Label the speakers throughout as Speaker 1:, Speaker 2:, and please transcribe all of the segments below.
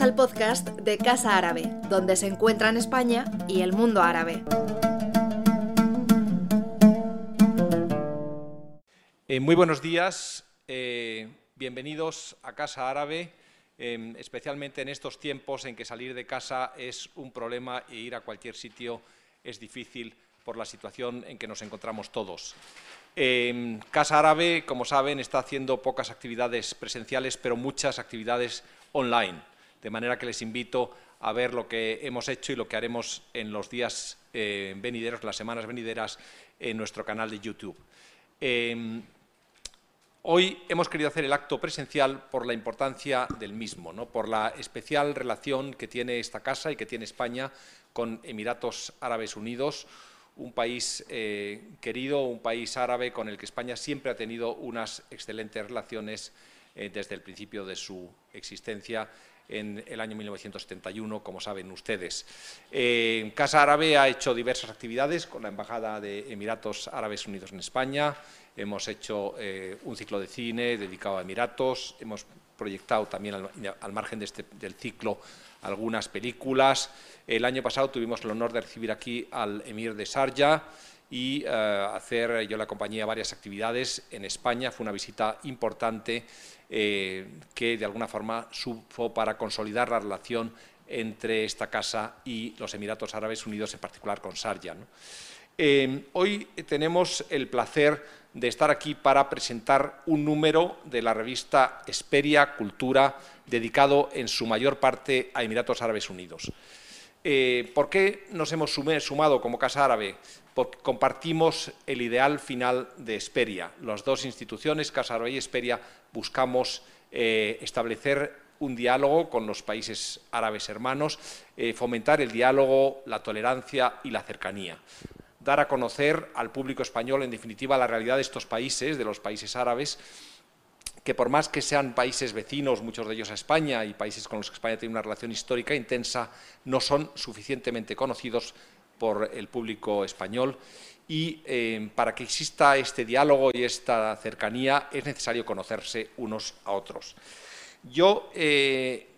Speaker 1: Al podcast de Casa Árabe, donde se encuentran España y el mundo árabe.
Speaker 2: Eh, muy buenos días, eh, bienvenidos a Casa Árabe, eh, especialmente en estos tiempos en que salir de casa es un problema e ir a cualquier sitio es difícil por la situación en que nos encontramos todos. Casa Árabe, como saben, está haciendo pocas actividades presenciales, pero muchas actividades online, de manera que les invito a ver lo que hemos hecho y lo que haremos en los días eh, venideros, las semanas venideras, en nuestro canal de YouTube. Em, hoy hemos querido hacer el acto presencial por la importancia del mismo, ¿no? por la especial relación que tiene esta casa y que tiene España con Emiratos Árabes Unidos, un país eh, querido, un país árabe con el que España siempre ha tenido unas excelentes relaciones eh, desde el principio de su existencia en el año 1971, como saben ustedes. Eh, Casa Árabe ha hecho diversas actividades con la Embajada de Emiratos Árabes Unidos en España. Hemos hecho un ciclo de cine dedicado a Emiratos. Hemos proyectado también al, margen de este, del ciclo algunas películas. El año pasado tuvimos el honor de recibir aquí al emir de Sarja y eh, hacer, yo la compañía, varias actividades en España. Fue una visita importante eh, que de alguna forma supo para consolidar la relación entre esta casa y los Emiratos Árabes Unidos, en particular con Sarja. Eh, hoy tenemos el placer de estar aquí para presentar un número de la revista Esperia Cultura, dedicado en su mayor parte a Emiratos Árabes Unidos. Eh, ¿Por qué nos hemos sumado como Casa Árabe? Porque compartimos el ideal final de Esperia. Las dos instituciones, Casa Árabe y Esperia, buscamos eh, establecer un diálogo con los países árabes hermanos, eh, fomentar el diálogo, la tolerancia y la cercanía dar a conocer al público español, en definitiva, la realidad de estos países, de los países árabes, que por más que sean países vecinos, muchos de ellos a España, y países con los que España tiene una relación histórica intensa, no son suficientemente conocidos por el público español. Y eh, para que exista este diálogo y esta cercanía es necesario conocerse unos a otros. Yo eh,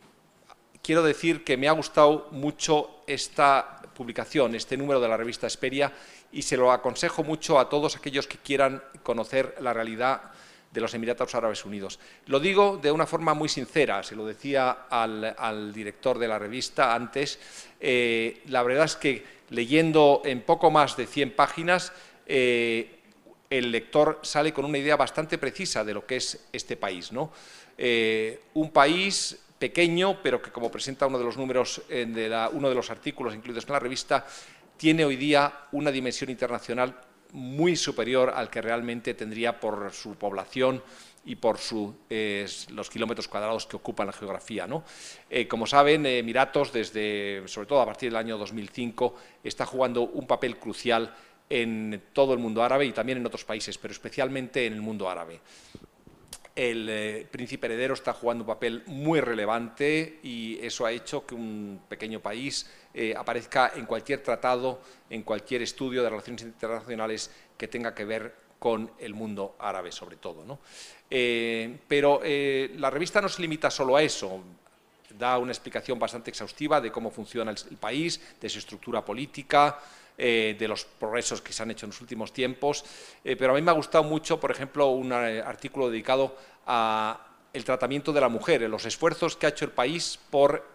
Speaker 2: quiero decir que me ha gustado mucho esta publicación, este número de la revista Esperia, y se lo aconsejo mucho a todos aquellos que quieran conocer la realidad de los Emiratos Árabes Unidos. Lo digo de una forma muy sincera, se lo decía al, director de la revista antes, eh, la verdad es que leyendo en poco más de 100 páginas, eh, el lector sale con una idea bastante precisa de lo que es este país. ¿no? Eh, un país pequeño, pero que como presenta uno de los números, de uno de los artículos incluidos en la revista, tiene hoy día una dimensión internacional muy superior al que realmente tendría por su población y por los kilómetros cuadrados que ocupan la geografía. Eh, como saben, Emiratos, desde, sobre todo a partir del año 2005, está jugando un papel crucial en todo el mundo árabe y también en otros países, pero especialmente en el mundo árabe el eh, príncipe heredero está jugando un papel muy relevante y eso ha hecho que un pequeño país eh, aparezca en cualquier tratado, en cualquier estudio de relaciones internacionales que tenga que ver con el mundo árabe, sobre todo. Eh, pero la revista no se limita solo a eso, da una explicación bastante exhaustiva de cómo funciona el país, de su estructura política, eh, de los progresos que se han hecho en los últimos tiempos, eh, pero a mí me ha gustado mucho, por ejemplo, un eh, artículo dedicado a el tratamiento de la mujer, los esfuerzos que ha hecho el país por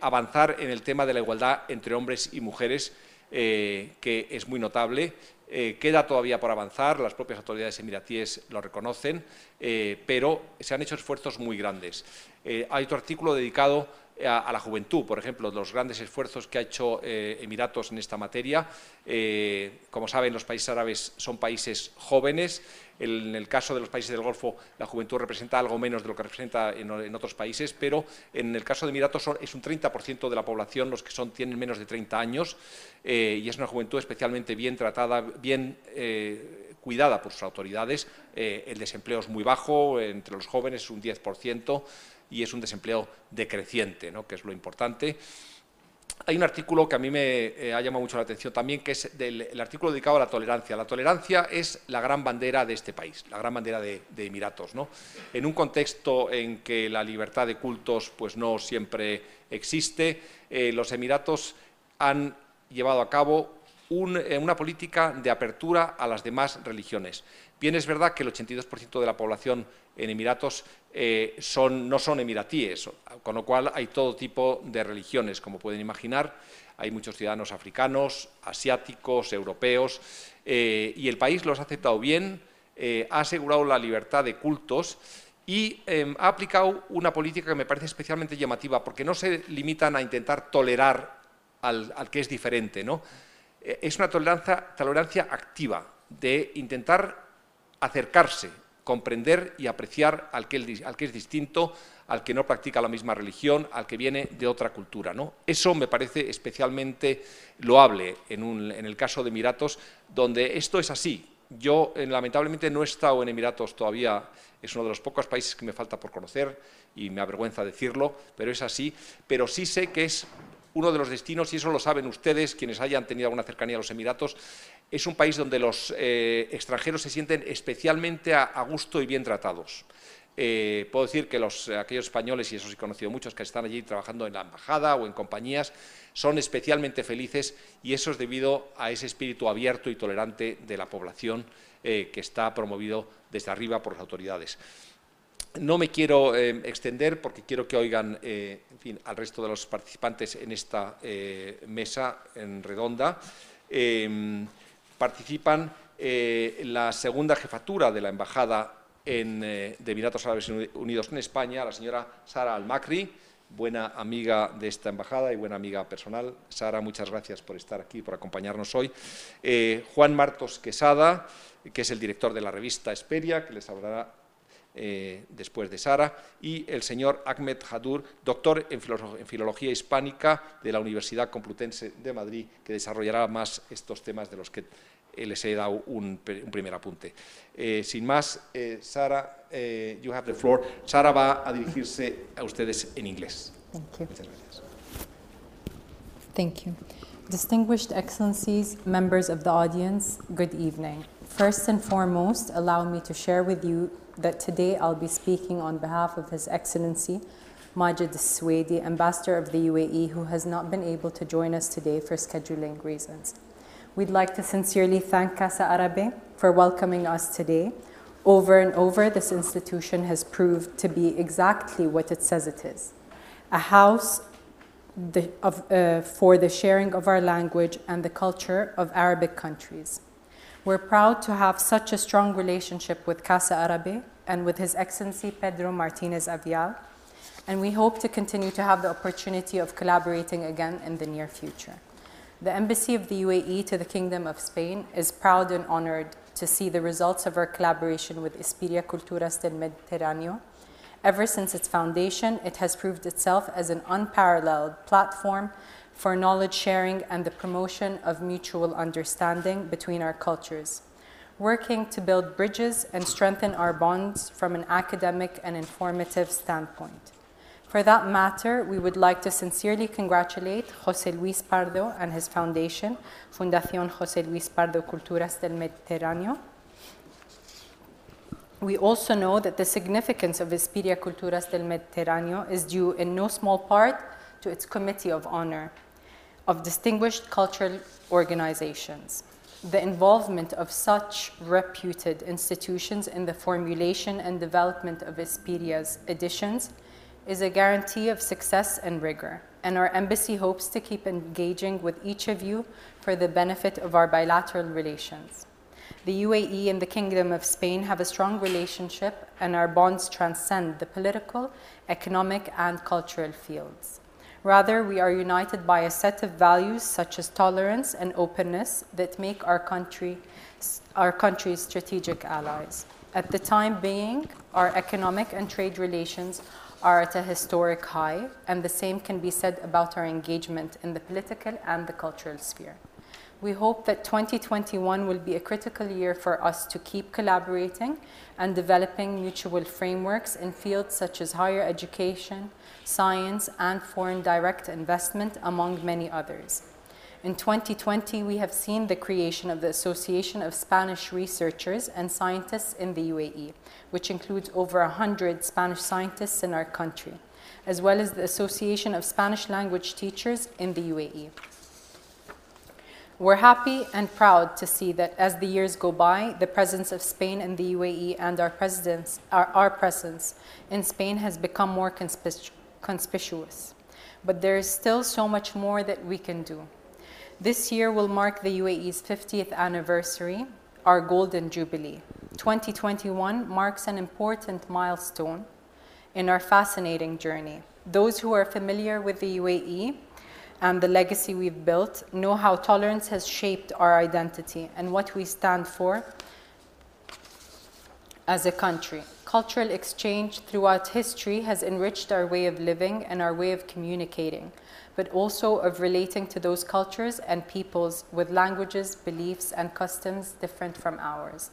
Speaker 2: avanzar en el tema de la igualdad entre hombres y mujeres, que es muy notable. Queda todavía por avanzar, las propias autoridades emiratíes lo reconocen, pero se han hecho esfuerzos muy grandes. hay otro artículo dedicado a, la juventud, por ejemplo, los grandes esfuerzos que ha hecho eh, Emiratos en esta materia. Eh, como saben, los países árabes son países jóvenes. En el caso de los países del Golfo, la juventud representa algo menos de lo que representa en, otros países, pero en el caso de Emiratos es un 30% de la población los que son, tienen menos de 30 años eh, y es una juventud especialmente bien tratada, bien cuidada por sus autoridades. el desempleo es muy bajo, entre los jóvenes es un 10% y es un desempleo decreciente, ¿no? que es lo importante. hay un artículo que a mí me eh, ha llamado mucho la atención también, que es el artículo dedicado a la tolerancia. La tolerancia es la gran bandera de este país, la gran bandera de, Emiratos. ¿no? En un contexto en que la libertad de cultos pues, no siempre existe, eh, los Emiratos han llevado a cabo eh, una política de apertura a las demás religiones. Bien es verdad que el 82% de la población en Emiratos eh, no son emiratíes, con lo cual hay todo tipo de religiones, como pueden imaginar. Hay muchos ciudadanos africanos, asiáticos, europeos, eh, y el país los ha aceptado bien, eh, ha asegurado la libertad de cultos y em, ha aplicado una política que me parece especialmente llamativa, porque no se limitan a intentar tolerar al, que es diferente, ¿no? es una tolerancia, tolerancia activa, de intentar acercarse comprender y apreciar al que, es distinto, al que no practica la misma religión, al que viene de otra cultura. ¿no? Eso me parece especialmente loable en, el caso de Emiratos, donde esto es así. Yo, eh, lamentablemente, no he estado en Emiratos todavía, es uno de los pocos países que me falta por conocer y me avergüenza decirlo, pero es así. Pero sí sé que es uno de los destinos, y eso lo saben ustedes, quienes hayan tenido alguna cercanía a los Emiratos, es un país donde los eh, extranjeros se sienten especialmente a, gusto y bien tratados. Eh, puedo decir que los, aquellos españoles, y eso sí he conocido muchos, que están allí trabajando en la embajada o en compañías, son especialmente felices y eso es debido a ese espíritu abierto y tolerante de la población eh, que está promovido desde arriba por las autoridades. No me quiero eh, extender porque quiero que oigan eh, al resto de los participantes en esta eh, mesa en redonda. Em, participan la segunda jefatura de la Embajada de Emiratos Árabes Unidos en España, la señora Sara Al-Makri, buena amiga de esta embajada y buena amiga personal. Sara, muchas gracias por estar aquí, por acompañarnos hoy. Juan Martos Quesada, que es el director de la revista Esperia, que les hablará eh, después de Sara, y el señor Ahmed Hadur, doctor en, Filología Hispánica de la Universidad Complutense de Madrid, que desarrollará más estos temas de los que les he dado un, primer apunte. Eh, sin más, eh, Sara, you have the floor. Sara va a dirigirse a ustedes en inglés.
Speaker 3: Muchas gracias. Thank you. Distinguished Excellencies, members of the audience, good evening. First and foremost, allow me to share with you that today I'll be speaking on behalf of His Excellency Majid Swedi, Ambassador of the UAE, who has not been able to join us today for scheduling reasons. We'd like to sincerely thank Casa Arabe for welcoming us today. Over and over, this institution has proved to be exactly what it says it is a house the, of, uh, for the sharing of our language and the culture of Arabic countries. We're proud to have such a strong relationship with Casa Arabe and with His Excellency Pedro Martinez Avial, and we hope to continue to have the opportunity of collaborating again in the near future. The Embassy of the UAE to the Kingdom of Spain is proud and honored to see the results of our collaboration with Espiria Culturas del Mediterráneo. Ever since its foundation, it has proved itself as an unparalleled platform for knowledge sharing and the promotion of mutual understanding between our cultures, working to build bridges and strengthen our bonds from an academic and informative standpoint. For that matter, we would like to sincerely congratulate José Luis Pardo and his foundation, Fundación José Luis Pardo Culturas del Mediterráneo. We also know that the significance of Espiria Culturas del Mediterráneo is due in no small part to its Committee of Honor, of distinguished cultural organizations. The involvement of such reputed institutions in the formulation and development of Esperia's editions is a guarantee of success and rigor, and our embassy hopes to keep engaging with each of you for the benefit of our bilateral relations. The UAE and the Kingdom of Spain have a strong relationship, and our bonds transcend the political, economic, and cultural fields. Rather, we are united by a set of values such as tolerance and openness that make our country our country's strategic allies. At the time being, our economic and trade relations are at a historic high, and the same can be said about our engagement in the political and the cultural sphere. We hope that 2021 will be a critical year for us to keep collaborating and developing mutual frameworks in fields such as higher education, science, and foreign direct investment, among many others. In 2020, we have seen the creation of the Association of Spanish Researchers and Scientists in the UAE, which includes over 100 Spanish scientists in our country, as well as the Association of Spanish Language Teachers in the UAE. We're happy and proud to see that as the years go by, the presence of Spain in the UAE and our, our, our presence in Spain has become more conspic- conspicuous. But there is still so much more that we can do. This year will mark the UAE's 50th anniversary, our Golden Jubilee. 2021 marks an important milestone in our fascinating journey. Those who are familiar with the UAE and the legacy we've built know how tolerance has shaped our identity and what we stand for as a country. Cultural exchange throughout history has enriched our way of living and our way of communicating, but also of relating to those cultures and peoples with languages, beliefs, and customs different from ours.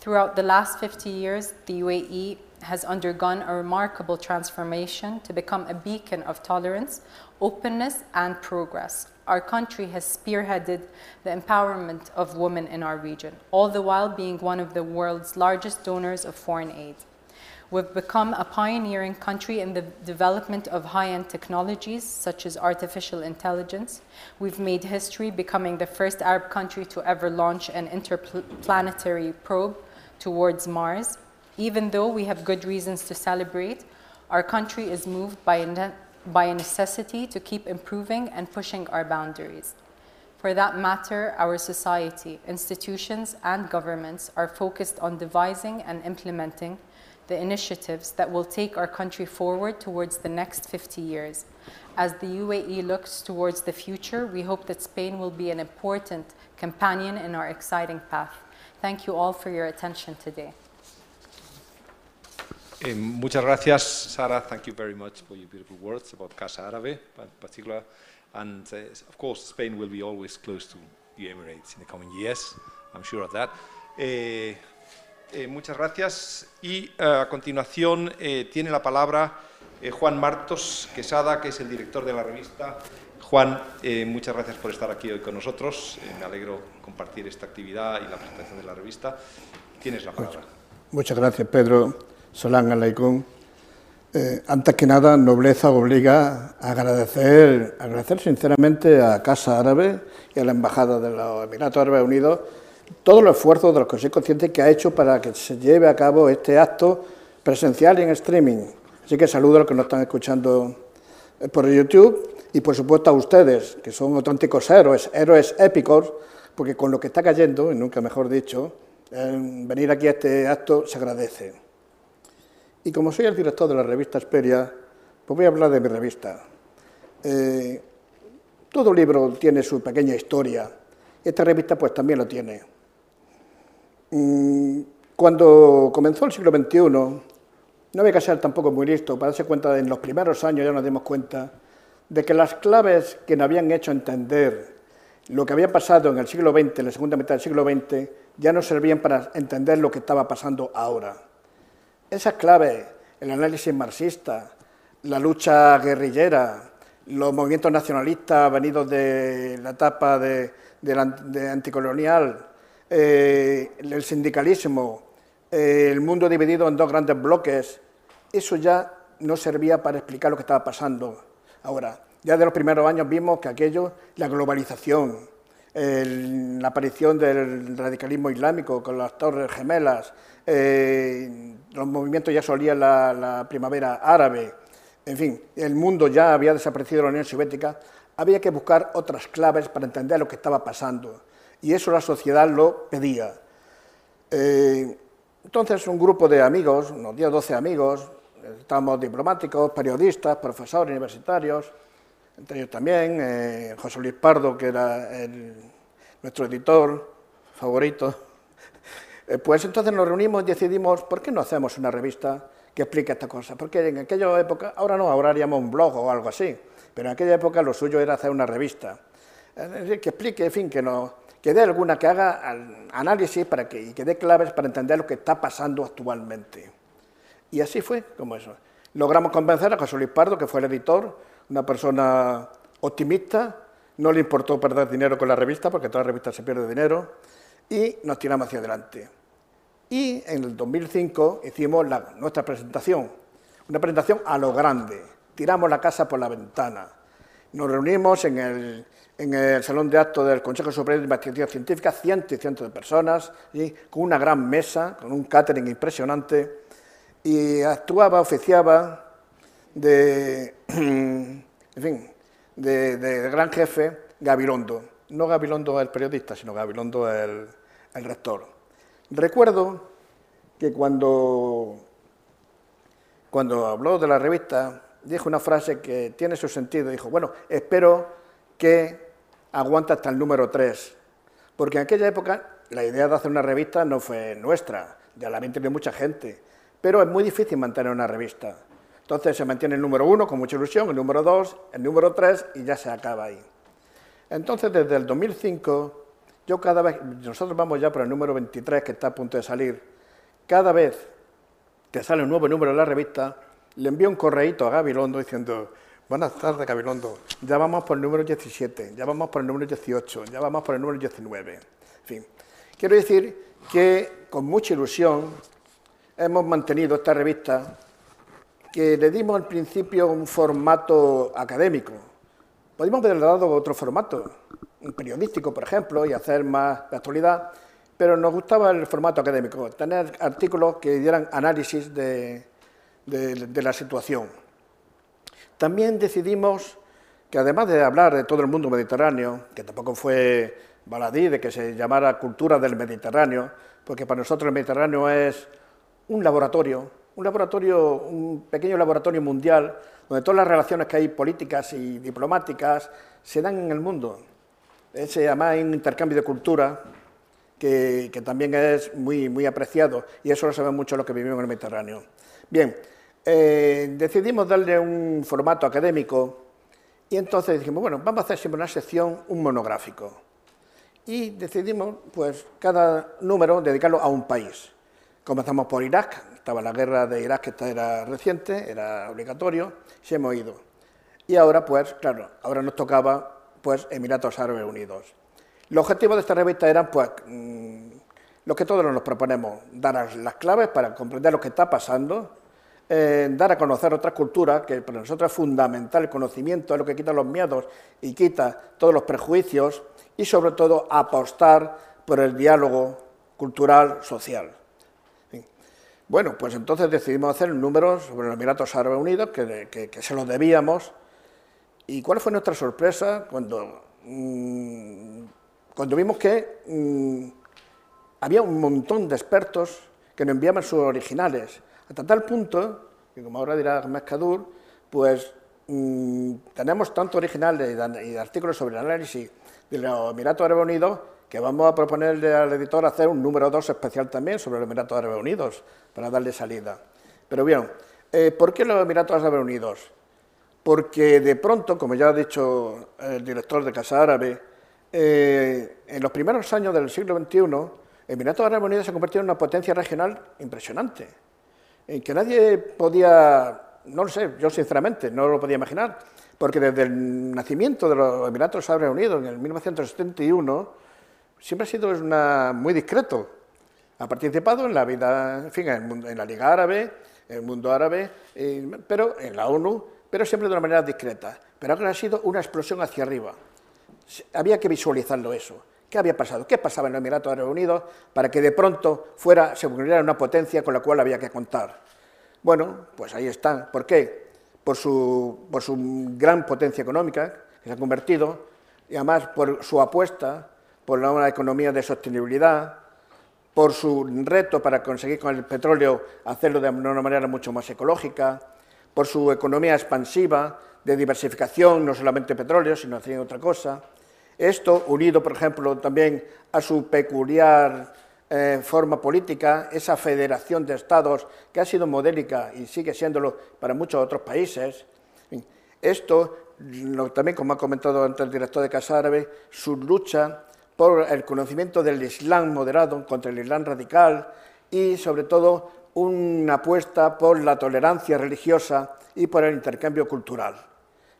Speaker 3: Throughout the last 50 years, the UAE has undergone a remarkable transformation to become a beacon of tolerance, openness, and progress. Our country has spearheaded the empowerment of women in our region, all the while being one of the world's largest donors of foreign aid. We've become a pioneering country in the development of high end technologies such as artificial intelligence. We've made history becoming the first Arab country to ever launch an interplanetary probe towards Mars. Even though we have good reasons to celebrate, our country is moved by by a necessity to keep improving and pushing our boundaries. For that matter, our society, institutions, and governments are focused on devising and implementing the initiatives that will take our country forward towards the next 50 years. As the UAE looks towards the future, we hope that Spain will be an important companion in our exciting path. Thank you all for your attention today.
Speaker 2: Eh, muchas gracias, Sara. Thank you very much for your beautiful words about Casa Árabe, in particular. And uh, of course, Spain will be always close to the Emirates in the coming years. I'm sure of that. Eh, eh, muchas gracias. Y a continuación tiene la palabra Juan Martos Quesada, que es el director de la revista. Juan, muchas gracias por estar aquí hoy con nosotros. me alegro compartir esta actividad y la presentación de la revista. Tienes la palabra.
Speaker 4: Muchas gracias, Pedro. Solán Alaikún. Eh, antes que nada, nobleza obliga a agradecer, agradecer sinceramente a Casa Árabe y a la Embajada de los Emiratos Árabes Unidos todos los esfuerzos de los que soy consciente que ha hecho para que se lleve a cabo este acto presencial y en streaming. Así que saludo a los que nos están escuchando eh, por YouTube y, por supuesto, a ustedes, que son auténticos héroes, héroes épicos, porque con lo que está cayendo, y nunca mejor dicho, venir aquí a este acto se agradece. Y como soy el director de la revista Esperia, pues voy a hablar de mi revista. Eh, todo libro tiene su pequeña historia. Esta revista pues también lo tiene. Cuando comenzó el siglo XXI, no había que ser tampoco muy listo para darse cuenta, en los primeros años ya nos dimos cuenta de que las claves que nos habían hecho entender lo que había pasado en el siglo XX, en la segunda mitad del siglo XX, ya no servían para entender lo que estaba pasando ahora. Esas claves, el análisis marxista, la lucha guerrillera, los movimientos nacionalistas venidos de la etapa de, anticolonial, eh, el sindicalismo, eh, el mundo dividido en dos grandes bloques, eso ya no servía para explicar lo que estaba pasando ahora. Ya de los primeros años vimos que aquello, la globalización, la aparición del radicalismo islámico con las torres gemelas, eh, los movimientos ya solían la, primavera árabe, en fin, el mundo ya había desaparecido de la Unión Soviética, había que buscar otras claves para entender lo que estaba pasando. Y eso la sociedad lo pedía. Eh, entonces, un grupo de amigos, unos 10 o 12 amigos, estábamos diplomáticos, periodistas, profesores universitarios, entre ellos también eh, José Luis Pardo, que era nuestro editor favorito. Eh, pues entonces nos reunimos y decidimos, ¿por qué no hacemos una revista que explique esta cosa? Porque en aquella época, ahora no, ahora haríamos un blog o algo así, pero en aquella época lo suyo era hacer una revista. que explique, en fin, que, no, que dé alguna, que haga análisis para que, y que dé claves para entender lo que está pasando actualmente. Y así fue, como eso. Logramos convencer a José Luis Pardo, que fue el editor, una persona optimista, no le importó perder dinero con la revista, porque toda revista se pierde dinero, y nos tiramos hacia adelante. Y en el 2005 hicimos nuestra presentación, una presentación a lo grande, tiramos la casa por la ventana. Nos reunimos en el, Salón de Actos del Consejo Superior de Investigación Científica, cientos y cientos de personas, con una gran mesa, con un catering impresionante, y actuaba, oficiaba de, en fin, de, gran jefe Gabilondo. No Gabilondo el periodista, sino Gabilondo el, el rector. Recuerdo que cuando, cuando habló de la revista, dijo una frase que tiene su sentido. Dijo, bueno, espero que aguante hasta el número 3, porque en aquella época la idea de hacer una revista no fue nuestra, ya la mente de mucha gente, pero es muy difícil mantener una revista. Entonces se mantiene el número 1 con mucha ilusión, el número 2, el número 3 y ya se acaba ahí. Entonces desde el 2005, yo cada vez, nosotros vamos ya por el número 23 que está a punto de salir, cada vez que sale un nuevo número de la revista, le envío un correíto a Gabilondo diciendo, buenas tardes Gabilondo, ya vamos por el número 17, ya vamos por el número 18, ya vamos por el número 19. En fin, quiero decir que con mucha ilusión hemos mantenido esta revista que le dimos al principio un formato académico. Podríamos haberle dado otro formato, un periodístico, por ejemplo, y hacer más de actualidad, pero nos gustaba el formato académico, tener artículos que dieran análisis de, de, la situación. También decidimos que además de hablar de todo el mundo mediterráneo, que tampoco fue baladí de que se llamara cultura del Mediterráneo, porque para nosotros el Mediterráneo es un laboratorio, un laboratorio, un pequeño laboratorio mundial, donde todas las relaciones que hay políticas y diplomáticas se dan en el mundo. Se llama un intercambio de cultura que, que, también es muy, muy apreciado y eso lo saben mucho los que vivimos en el Mediterráneo. Bien, eh, decidimos darle un formato académico y entonces dijimos, bueno, vamos a hacer siempre una sección, un monográfico. Y decidimos, pues, cada número dedicarlo a un país. Comenzamos por Irak, estaba la guerra de Irak, que esta era reciente, era obligatorio, y hemos ido. Y ahora, pues, claro, ahora nos tocaba, pues, Emiratos Árabes Unidos. Los objetivos de esta revista eran, pues, mm, lo que todos nos proponemos, dar las claves para comprender lo que está pasando, eh, dar a conocer otras culturas, que para nosotros es fundamental, el conocimiento es lo que quita los miedos y quita todos los prejuicios, y sobre todo apostar por el diálogo cultural, social. Bueno, pues entonces decidimos hacer un número sobre los Emiratos Árabes Unidos, que, se lo debíamos. ¿Y cuál fue nuestra sorpresa cuando, mm, cuando vimos que mm, había un montón de expertos que nos enviaban sus originales? Hasta tal punto, que como ahora dirá Mezcadur, pues mm, tenemos tanto originales y artículos sobre el análisis de los Emiratos Árabes Unidos que vamos a proponerle al editor hacer un número 2 especial también sobre los Emiratos Árabes Unidos, para darle salida. Pero bien, eh, ¿por qué los Emiratos Árabes Unidos? Porque de pronto, como ya ha dicho el director de Casa Árabe, eh, en los primeros años del siglo XXI, Emiratos Árabes Unidos se ha convertido en una potencia regional impresionante en que nadie podía, no lo sé, yo sinceramente no lo podía imaginar, porque desde el nacimiento de los Emiratos Árabes Unidos en el 1971 siempre ha sido una, muy discreto. Ha participado en la vida, en fin, en, la Liga Árabe, en el mundo árabe, pero en la ONU, pero siempre de una manera discreta. Pero ahora ha sido una explosión hacia arriba. Había que visualizarlo eso. ¿Qué había pasado? ¿Qué pasaba en los Emiratos Árabes Unidos para que de pronto fuera, se volviera una potencia con la cual había que contar? Bueno, pues ahí están. ¿Por qué? Por su, por su gran potencia económica, que se ha convertido, y además por su apuesta por una economía de sostenibilidad, por su reto para conseguir con el petróleo hacerlo de una manera mucho más ecológica, por su economía expansiva, de diversificación, no solamente petróleo, sino haciendo otra cosa, esto, unido, por ejemplo, también a su peculiar eh, forma política, esa federación de estados que ha sido modélica y sigue siéndolo para muchos otros países, esto, también como ha comentado antes el director de Casa Árabe, su lucha por el conocimiento del Islam moderado contra el Islam radical y, sobre todo, una apuesta por la tolerancia religiosa y por el intercambio cultural.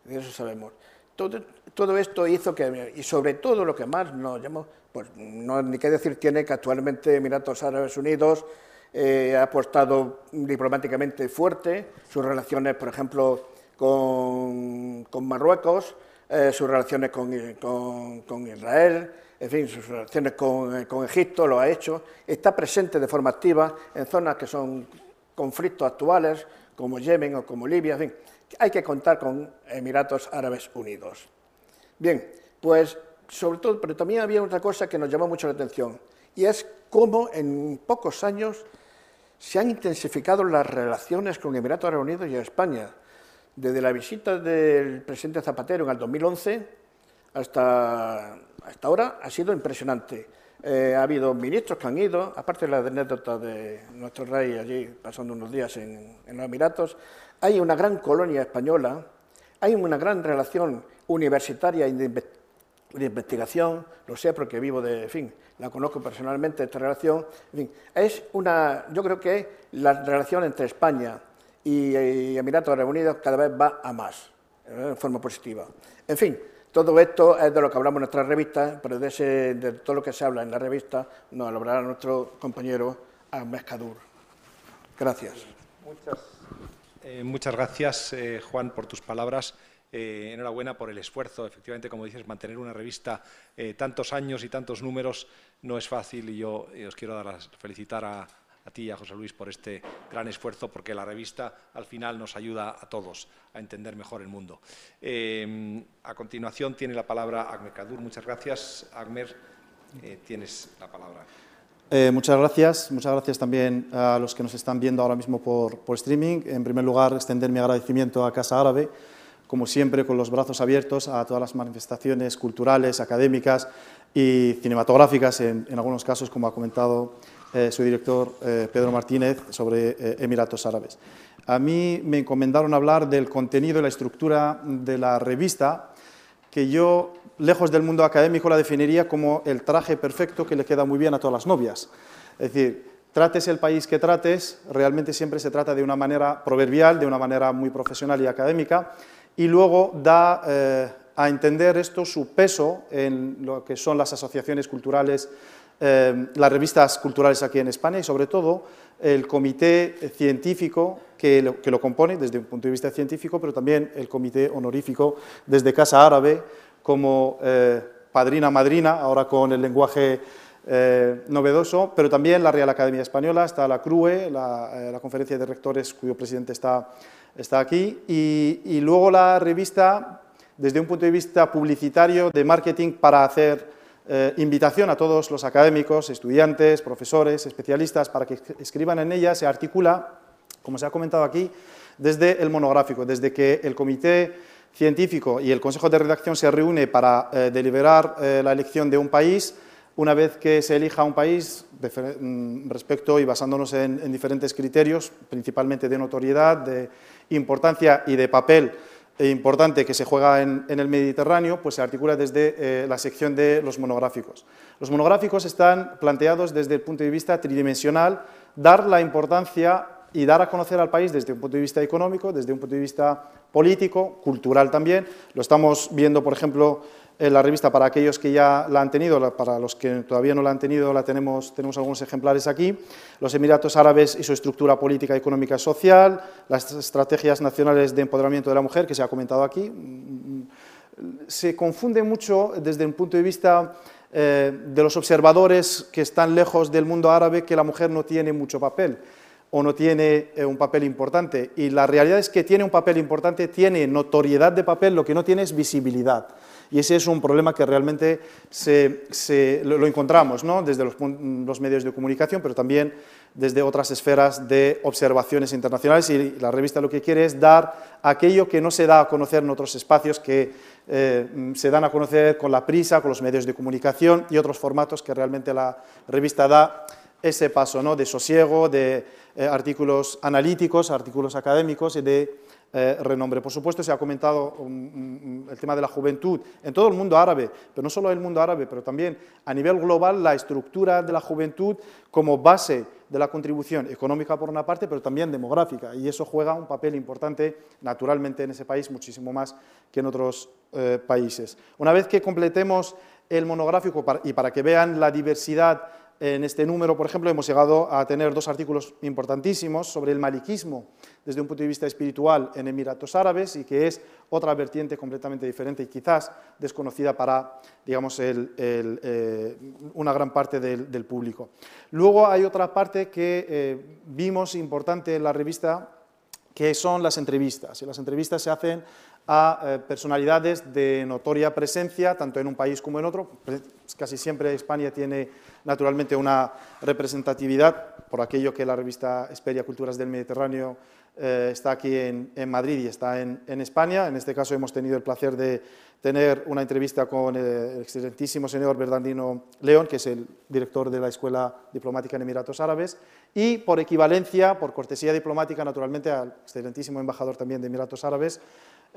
Speaker 4: Eso sabemos. Todo, esto hizo que, y sobre todo lo que más nos llamó, pues no ni qué decir tiene que actualmente Emiratos Árabes Unidos eh, ha apostado diplomáticamente fuerte, sus relaciones, por ejemplo, con, Marruecos, eh, sus relaciones con, con Israel, en fin, sus relaciones con, con, Egipto lo ha hecho, está presente de forma activa en zonas que son conflictos actuales, como Yemen o como Libia, en fin, hay que contar con Emiratos Árabes Unidos. Bien, pues sobre todo, pero también había otra cosa que nos llamó mucho la atención, y es cómo en pocos años se han intensificado las relaciones con Emiratos Árabes Unidos y España. Desde la visita del presidente Zapatero en el 2011 hasta hasta ahora ha sido impresionante. Eh, ha habido ministros que han ido, aparte de la anécdota de nuestro rey allí pasando unos días en, los Emiratos, hay una gran colonia española, hay una gran relación universitaria y de, investigación, lo sé porque vivo de, en fin, la conozco personalmente, esta relación, en fin, es una, yo creo que la relación entre España y, y Emiratos Árabes Unidos cada vez va a más, eh, de forma positiva. En fin, todo esto es de lo que hablamos en nuestra revista, pero de, de todo lo que se habla en la revista nos hablará nuestro compañero Ahmed Kadur. Gracias.
Speaker 2: Muchas, eh, gracias, eh, Juan, por tus palabras. Eh, enhorabuena por el esfuerzo. Efectivamente, como dices, mantener una revista tantos años y tantos números no es fácil y yo os quiero dar las, felicitar a, a ti y a José Luis por este gran esfuerzo, porque la revista al final nos ayuda a todos a entender mejor el mundo. Eh, a continuación tiene la palabra Agmer Kadur. Muchas gracias. Agmer, eh, tienes la palabra.
Speaker 5: Eh, muchas gracias. Muchas gracias también a los que nos están viendo ahora mismo por, streaming. En primer lugar, extender mi agradecimiento a Casa Árabe como siempre, con los brazos abiertos a todas las manifestaciones culturales, académicas y cinematográficas, en algunos casos, como ha comentado eh, su director eh, Pedro Martínez sobre eh, Emiratos Árabes. A mí me encomendaron hablar del contenido y la estructura de la revista, que yo, lejos del mundo académico, la definiría como el traje perfecto que le queda muy bien a todas las novias. Es decir, trates el país que trates, realmente siempre se trata de una manera proverbial, de una manera muy profesional y académica, y luego da a entender esto su peso en lo que son las asociaciones culturales Em, las revistas culturales aquí en España y sobre todo el comité científico que lo, que lo, compone desde un punto de vista científico, pero también el comité honorífico desde Casa Árabe como eh, padrina madrina, ahora con el lenguaje eh, novedoso, pero también la Real Academia Española, está la CRUE, la, eh, conferencia de rectores cuyo presidente está, está aquí, y, y luego la revista desde un punto de vista publicitario, de marketing, para hacer eh, invitación a todos los académicos, estudiantes, profesores, especialistas, para que escriban en ella, se articula, como se ha comentado aquí, desde el monográfico, desde que el comité científico y el consejo de redacción se reúne para eh, deliberar eh, la elección de un país, una vez que se elija un país, mm, respecto y basándonos en, en diferentes criterios, principalmente de notoriedad, de importancia y de papel importante que se juega en, el Mediterráneo, pues se articula desde eh, la sección de los monográficos. Los monográficos están planteados desde el punto de vista tridimensional, dar la importancia y dar a conocer al país desde un punto de vista económico, desde un punto de vista político, cultural también. Lo estamos viendo, por ejemplo, la revista para aquellos que ya la han tenido, para los que todavía no la han tenido, la tenemos, tenemos algunos ejemplares aquí. Los Emiratos Árabes y su estructura política, económica y social, las estrategias nacionales de empoderamiento de la mujer, que se ha comentado aquí. Se confunde mucho desde el punto de vista eh, de los observadores que están lejos del mundo árabe que la mujer no tiene mucho papel o no tiene eh, un papel importante. Y la realidad es que tiene un papel importante, tiene notoriedad de papel, lo que no tiene es visibilidad. Y ese es un problema que realmente lo, encontramos ¿no? desde los, medios de comunicación, pero también desde otras esferas de observaciones internacionales. Y la revista lo que quiere es dar aquello que no se da a conocer en otros espacios, que eh, se dan a conocer con la prisa, con los medios de comunicación y otros formatos que realmente la revista da ese paso ¿no? de sosiego, de eh, artículos analíticos, artículos académicos y de eh. Por supuesto, se ha comentado el tema de la juventud en todo el mundo árabe, pero no solo en el mundo árabe, pero también a nivel global la estructura de la juventud como base de la contribución económica por una parte, pero también demográfica, y eso juega un papel importante naturalmente en ese país, muchísimo más que en otros eh, países. Una vez que completemos el monográfico y para que vean la diversidad en este número, por ejemplo, hemos llegado a tener dos artículos importantísimos sobre el maliquismo desde un punto de vista espiritual en Emiratos Árabes y que es otra vertiente completamente diferente y quizás desconocida para digamos, eh, una gran parte del, público. Luego hay otra parte que eh, vimos importante en la revista que son las entrevistas. Y las entrevistas se hacen a eh, personalidades de notoria presencia, tanto en un país como en otro. Casi siempre España tiene naturalmente una representatividad, por aquello que la revista Esperia Culturas del Mediterráneo eh, está aquí en, Madrid y está en, España. En este caso hemos tenido el placer de tener una entrevista con el excelentísimo señor Bernardino León, que es el director de la Escuela Diplomática en Emiratos Árabes, y por equivalencia, por cortesía diplomática, naturalmente, al excelentísimo embajador también de Emiratos Árabes,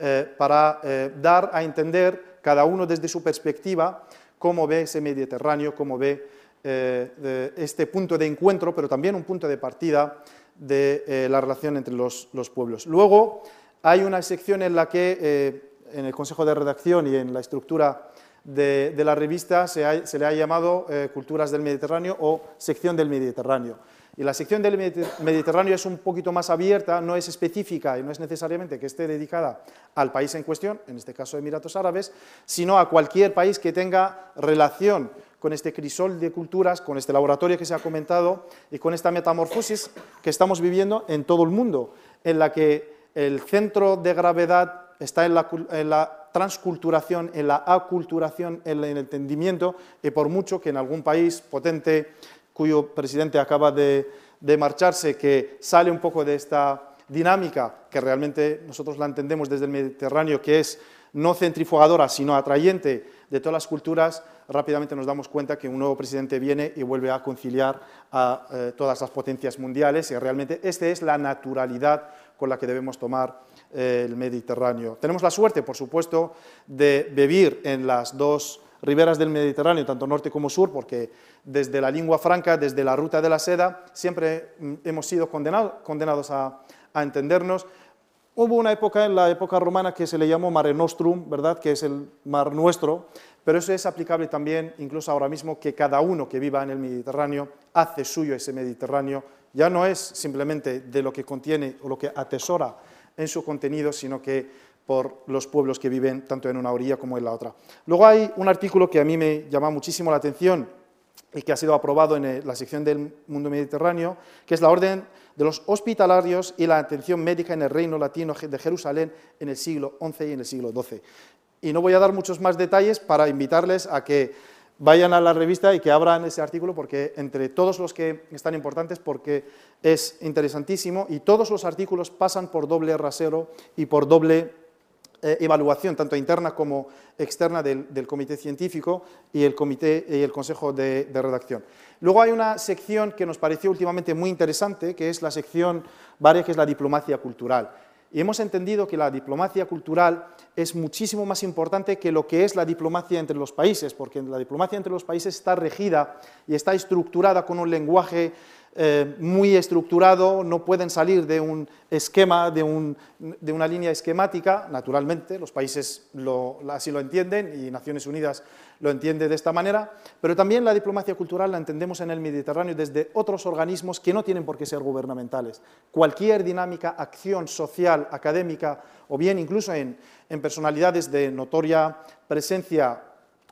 Speaker 5: eh, para eh, dar a entender cada uno desde su perspectiva cómo ve ese Mediterráneo, cómo ve eh, este punto de encuentro, pero también un punto de partida de la relación entre los, pueblos. Luego hay una sección en la que en el Consejo de Redacción y en la estructura de, la revista se, se, le ha llamado Culturas del Mediterráneo o Sección del Mediterráneo. Y la sección del Mediterráneo es un poquito más abierta, no es específica y no es necesariamente que esté dedicada al país en cuestión, en este caso Emiratos Árabes, sino a cualquier país que tenga relación con este crisol de culturas, con este laboratorio que se ha comentado y con esta metamorfosis que estamos viviendo en todo el mundo, en la que el centro de gravedad está en la, transculturación, en la aculturación, en el entendimiento, y por mucho que en algún país potente cuyo presidente acaba de, marcharse, que sale un poco de esta dinámica, que realmente nosotros la entendemos desde el Mediterráneo, que es no centrifugadora, sino atrayente de todas las culturas, rápidamente nos damos cuenta que un nuevo presidente viene y vuelve a conciliar a eh, todas las potencias mundiales y realmente esta es la naturalidad con la que debemos tomar eh, el Mediterráneo. Tenemos la suerte, por supuesto, de vivir en las dos riberas del Mediterráneo, tanto norte como sur, porque desde la lengua franca, desde la ruta de la seda, siempre mm, hemos sido condenados a, entendernos. Hubo una época, en la época romana, que se le llamó Mare Nostrum, ¿verdad?, que es el mar nuestro, pero eso es aplicable también, incluso ahora mismo, que cada uno que viva en el Mediterráneo hace suyo ese Mediterráneo, ya no es simplemente de lo que contiene o lo que atesora en su contenido, sino que por los pueblos que viven tanto en una orilla como en la otra. Luego hay un artículo que a mí me llama muchísimo la atención y que ha sido aprobado en la sección del mundo mediterráneo, que es la orden de los hospitalarios y la atención médica en el reino latino de Jerusalén en el siglo XI y en el siglo XII. Y no voy a dar muchos más detalles para invitarles a que vayan a la revista y que abran ese artículo, porque entre todos los que están importantes, porque es interesantísimo y todos los artículos pasan por doble rasero y por doble eh, evaluación, tanto interna como externa, del, comité científico y el, comité, y el consejo de, redacción. Luego hay una sección que nos pareció últimamente muy interesante, que es la sección varia, que es la diplomacia cultural. Y hemos entendido que la diplomacia cultural es muchísimo más importante que lo que es la diplomacia entre los países, porque la diplomacia entre los países está regida y está estructurada con un lenguaje eh, muy estructurado, no pueden salir de un esquema, de, una línea esquemática, naturalmente, los países así lo entienden y Naciones Unidas lo entiende de esta manera, pero también la diplomacia cultural la entendemos en el Mediterráneo desde otros organismos que no tienen por qué ser gubernamentales. Cualquier dinámica, acción social, académica o bien incluso en, en personalidades de notoria presencia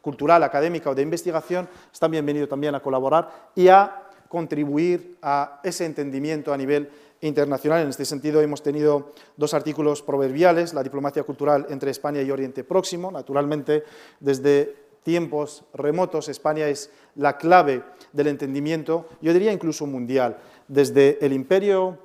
Speaker 5: cultural, académica o de investigación, están bienvenidos también a colaborar y a contribuir a ese entendimiento a nivel internacional. En este sentido, hemos tenido dos artículos proverbiales, la diplomacia cultural entre España y Oriente Próximo. Naturalmente, desde tiempos remotos, España es la clave del entendimiento, yo diría incluso mundial. Desde el imperio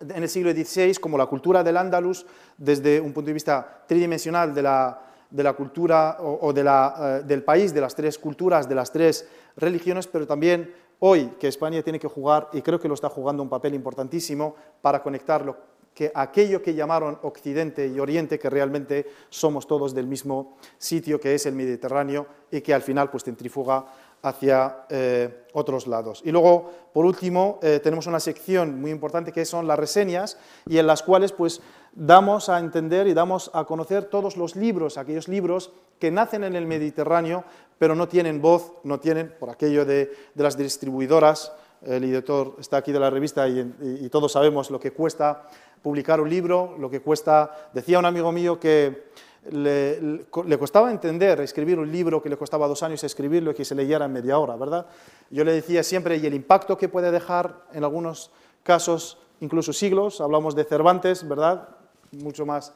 Speaker 5: en el siglo XVI, como la cultura del Andalus, desde un punto de vista tridimensional de la, cultura o, eh, del país, de las tres culturas, de las tres religiones, pero también hoy que España tiene que jugar, y creo que lo está jugando un papel importantísimo, para conectarlo que aquello que llamaron Occidente y Oriente, que realmente somos todos del mismo sitio, que es el Mediterráneo, y que al final pues centrifuga hacia eh, otros lados. Y luego, por último, eh, tenemos una sección muy importante que son las reseñas y en las cuales pues, damos a entender y damos a conocer todos los libros, aquellos libros que nacen en el Mediterráneo, pero no tienen voz, no tienen, por aquello de, las distribuidoras, el editor está aquí de la revista y todos sabemos lo que cuesta publicar un libro, lo que cuesta, decía un amigo mío que le, costaba entender escribir un libro que le costaba dos años escribirlo y que se leyera en media hora, ¿verdad? Yo le decía siempre, y el impacto que puede dejar en algunos casos, incluso siglos, hablamos de Cervantes, ¿verdad? Mucho más,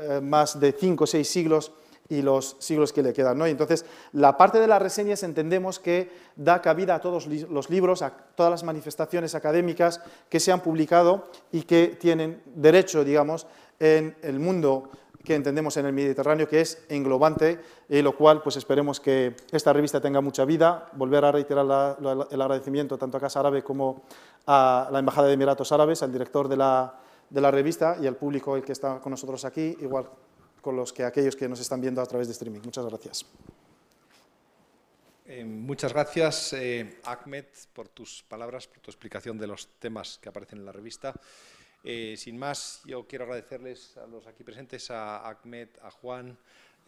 Speaker 5: eh, más de cinco o seis siglos y los siglos que le quedan. ¿no? Y entonces, la parte de las reseñas entendemos que da cabida a todos los libros, a todas las manifestaciones académicas que se han publicado y que tienen derecho, digamos, en el mundo que entendemos en el Mediterráneo, que es englobante, y lo cual pues esperemos que esta revista tenga mucha vida. Volver a reiterar el agradecimiento tanto a Casa Árabe como a la Embajada de Emiratos Árabes, al director de la, de la revista y al público que está con nosotros aquí, igual con los que aquellos que nos están viendo a través de streaming. Muchas gracias.
Speaker 2: Eh, muchas gracias, eh, Ahmed, por tus palabras, por tu explicación de los temas que aparecen en la revista. Eh, sin más, yo quiero agradecerles a los aquí presentes, a Ahmed, a Juan,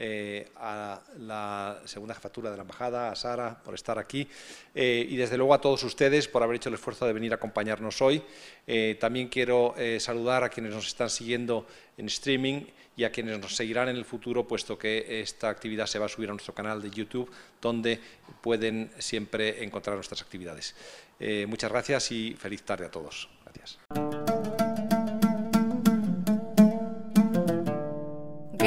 Speaker 2: eh, a la segunda jefatura de la embajada, a Sara, por estar aquí eh, y desde luego a todos ustedes por haber hecho el esfuerzo de venir a acompañarnos hoy. también quiero saludar a quienes nos están siguiendo en streaming y a quienes nos seguirán en el futuro, puesto que esta actividad se va a subir a nuestro canal de YouTube, donde pueden siempre encontrar nuestras actividades. muchas gracias y feliz tarde a todos. Gracias.